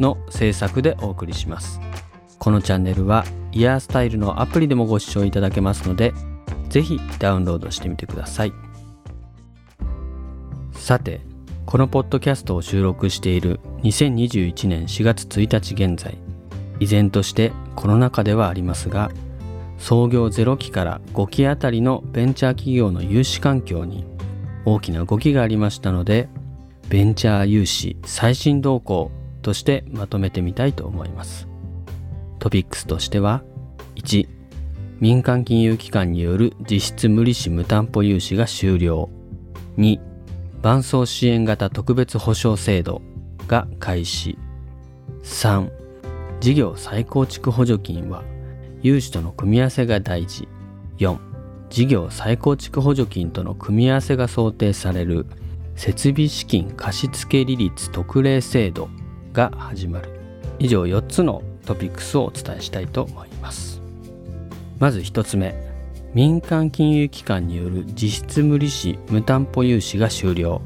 の制作でお送りします。このチャンネルはイヤースタイルのアプリでもご視聴いただけますのでぜひダウンロードしてみてください。さてこのポッドキャストを収録している2021年4月1日現在依然としてコロナ禍ではありますが創業0期から5期あたりのベンチャー企業の融資環境に大きな動きがありましたのでベンチャー融資最新動向としてまとめてみたいと思います。トピックスとしては1民間金融機関による実質無利子無担保融資が終了。2伴走支援型特別保障制度が開始。3事業再構築補助金は融資との組み合わせが大事。4事業再構築補助金との組み合わせが想定される設備資金貸付利率特例制度。が始まる。以上4つのトピックスをお伝えしたいと思います。まず1つ目。民間金融機関による実質無利子無担保融資が終了。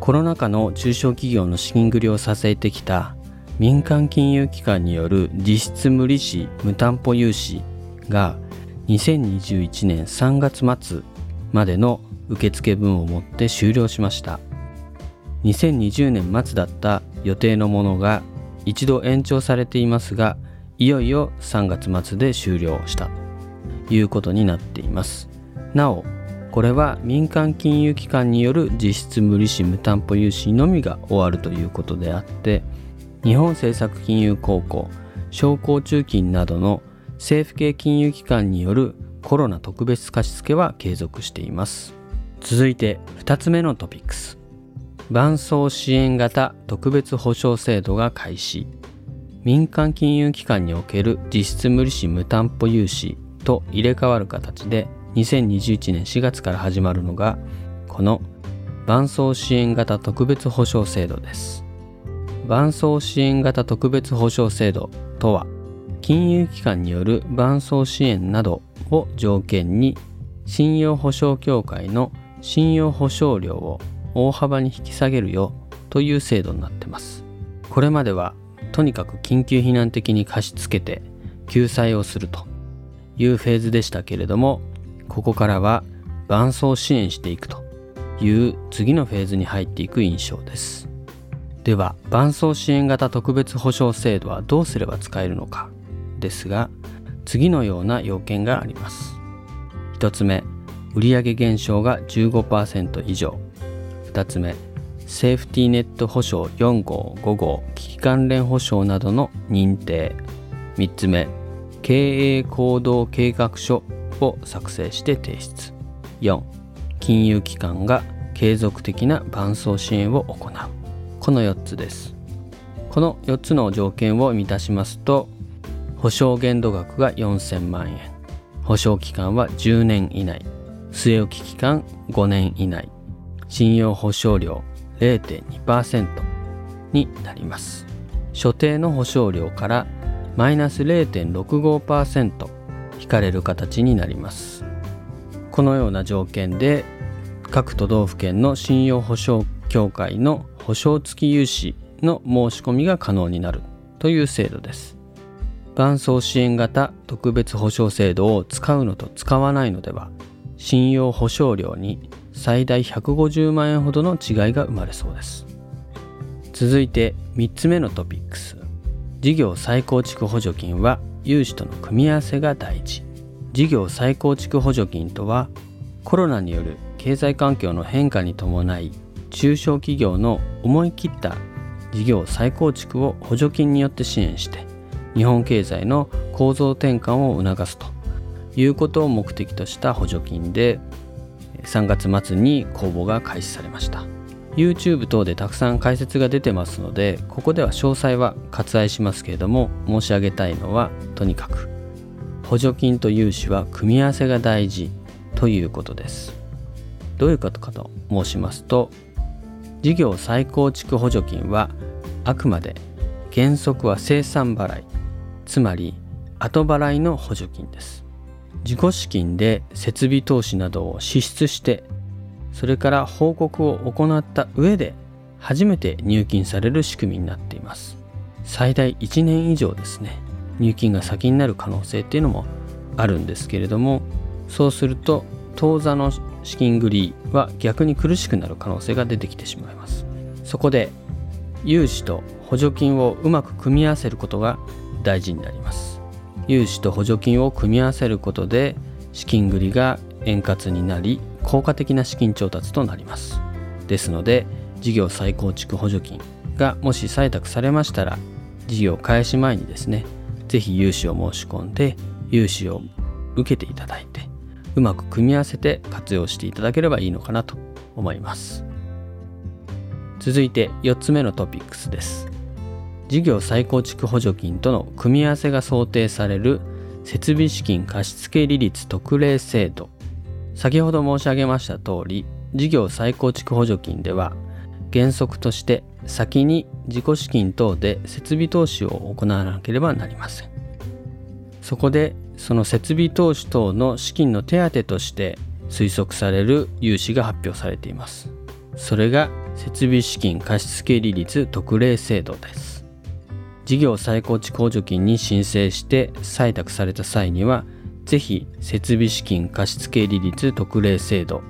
コロナ禍の中小企業の資金繰りを支えてきた民間金融機関による実質無利子無担保融資が2021年3月末までの受付分をもって終了しました。2020年末だった予定のものが一度延長されていますがいよいよ3月末で終了した。ということになっています。なおこれは民間金融機関による実質無利子無担保融資のみが終わるということであって日本政策金融公庫商工中金などの政府系金融機関によるコロナ特別貸付は継続しています。続いて2つ目のトピックス。伴走支援型特別保障制度が開始。民間金融機関における実質無利子無担保融資と入れ替わる形で2021年4月から始まるのがこの伴走支援型特別保障制度です。伴走支援型特別保障制度とは金融機関による伴走支援などを条件に信用保証協会の信用保証料を大幅に引き下げるよという制度になってます。これまではとにかく緊急避難的に貸し付けて救済をするというフェーズでしたけれどもここからは伴走支援していくという次のフェーズに入っていく印象です。では伴走支援型特別保障制度はどうすれば使えるのかですが次のような要件があります。1つ目売上減少が15%以上。2つ目セーフティーネット保証4号5号危機関連保証などの認定。3つ目経営行動計画書を作成して提出。4金融機関が継続的な伴走支援を行う。この4つです。この4つの条件を満たしますと保証限度額が4000万円。保証期間は10年以内。据え置き期間5年以内。信用保証料0.2%になります。所定の保証料からマイナス0.65%引かれる形になります。このような条件で各都道府県の信用保証協会の保証付き融資の申し込みが可能になるという制度です。伴走支援型特別保証制度を使うのと使わないのでは信用保証料に最大150万円ほどの違いが生まれそうです。続いて3つ目のトピックス。事業再構築補助金は融資との組み合わせが大事。事業再構築補助金とはコロナによる経済環境の変化に伴い中小企業の思い切った事業再構築を補助金によって支援して日本経済の構造転換を促すということを目的とした補助金で3月末に公募が開始されました。YouTube 等でたくさん解説が出てますのでここでは詳細は割愛しますけれども申し上げたいのはとにかく補助金と融資は組み合わせが大事ということです。どういうことかと申しますと事業再構築補助金はあくまで原則は生産払いつまり後払いの補助金です。自己資金で設備投資などを支出してそれから報告を行った上で初めて入金される仕組みになっています。最大1年以上ですね。入金が先になる可能性っていうのもあるんですけれどもそうすると当座の資金繰りは逆に苦しくなる可能性が出てきてしまいます。そこで融資と補助金をうまく組み合わせることが大事になります。融資と補助金を組み合わせることで資金繰りが円滑になり効果的な資金調達となります。ですので事業再構築補助金がもし採択されましたら事業開始前にですね是非融資を申し込んで融資を受けていただいてうまく組み合わせて活用していただければいいのかなと思います。続いて4つ目のトピックスです。事業再構築補助金との組み合わせが想定される設備資金貸付利率特例制度。先ほど申し上げました通り事業再構築補助金では原則として先に自己資金等で設備投資を行わなければなりません。そこでその設備投資等の資金の手当として推測される融資が発表されています。それが設備資金貸付利率特例制度です。事業再構築補助金に申請して採択された際にはぜひ設備資金貸付利率特例制度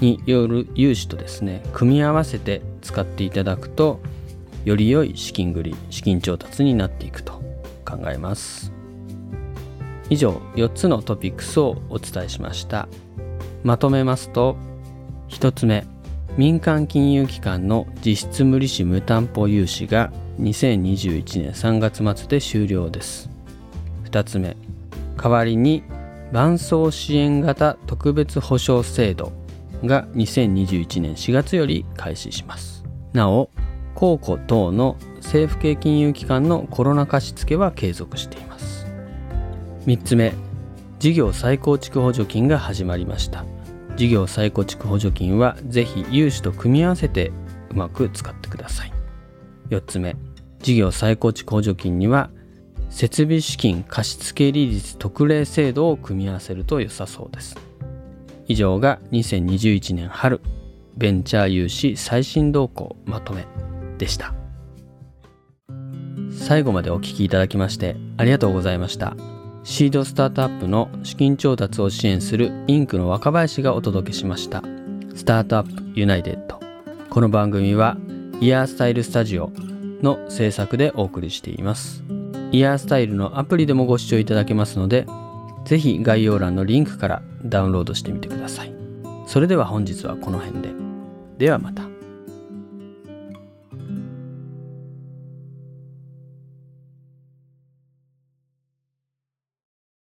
による融資とですね組み合わせて使っていただくとより良い資金繰り資金調達になっていくと考えます。以上4つのトピックスをお伝えしました。まとめますと1つ目。民間金融機関の実質無利子無担保融資が2021年3月末で終了です。2つ目代わりに伴走支援型特別保証制度が2021年4月より開始します。なお公庫等の政府系金融機関のコロナ貸付は継続しています。3つ目事業再構築補助金が始まりました。事業再構築補助金はぜひ融資と組み合わせてうまく使ってください。4つ目。事業再構築補助金には設備資金貸付利率特例制度を組み合わせると良さそうです。以上が2021年春ベンチャー融資最新動向まとめでした。最後までお聞きいただきましてありがとうございました。シードスタートアップの資金調達を支援するインクの若林がお届けしましたスタートアップユナイテッドこの番組はイヤースタイルスタジオの制作でお送りしていますイヤースタイルのアプリでもご視聴いただけますので、ぜひ概要欄のリンクからダウンロードしてみてください。それでは本日はこの辺で。ではまた。